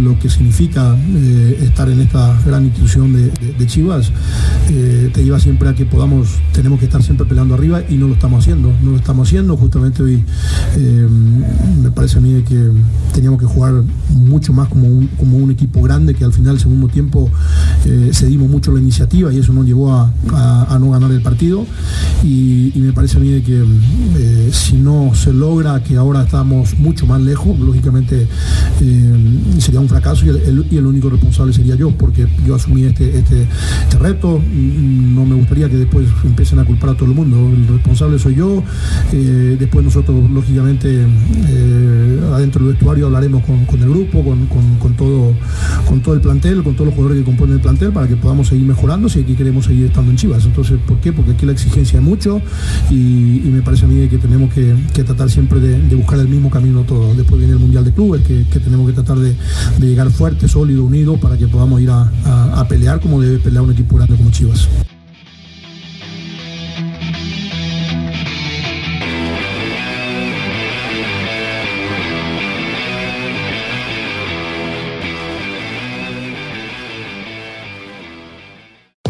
lo que significa eh, estar en esta gran institución de, Chivas, eh, te lleva siempre a que podamos, tenemos que estar siempre peleando arriba y no lo estamos haciendo, no lo estamos haciendo, justamente hoy eh, me parece a mí que teníamos que jugar mucho más como un, como un equipo grande, que al final, segundo tiempo, cedimos mucho la iniciativa y eso nos llevó a, no ganar el partido. Y, y me parece a mí de que si no se logra que ahora estamos mucho más lejos, lógicamente sería un fracaso y el, único responsable sería yo, porque yo asumí este, este, este reto, no me gustaría que después empiecen a culpar a todo el mundo, el responsable soy yo, eh, después nosotros lógicamente eh, adentro del vestuario hablaremos con, el grupo, con- con todo, con todo el plantel, con todos los jugadores que componen el plantel para que podamos seguir mejorando si aquí queremos seguir estando en Chivas. Entonces, ¿por qué? Porque aquí la exigencia es mucho y, me parece a mí que tenemos que, tratar siempre de, buscar el mismo camino todos. Después viene el Mundial de Clubes, que, tenemos que tratar de, llegar fuerte, sólido, unido para que podamos ir a- a pelear como debe pelear un equipo grande como Chivas.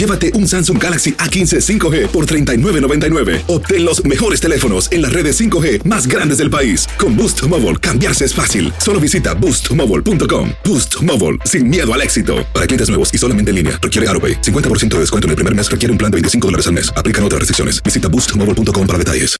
llévate un Samsung Galaxy A15 5G por $39.99. Obtén los mejores teléfonos en las redes 5G más grandes del país. Con Boost Mobile, cambiarse es fácil. Solo visita boostmobile.com. Boost Mobile, sin miedo al éxito. Para clientes nuevos y solamente en línea, requiere AroPay. 50% de descuento en el primer mes requiere un plan de 25 dólares al mes. Aplican otras restricciones. Visita boostmobile.com para detalles.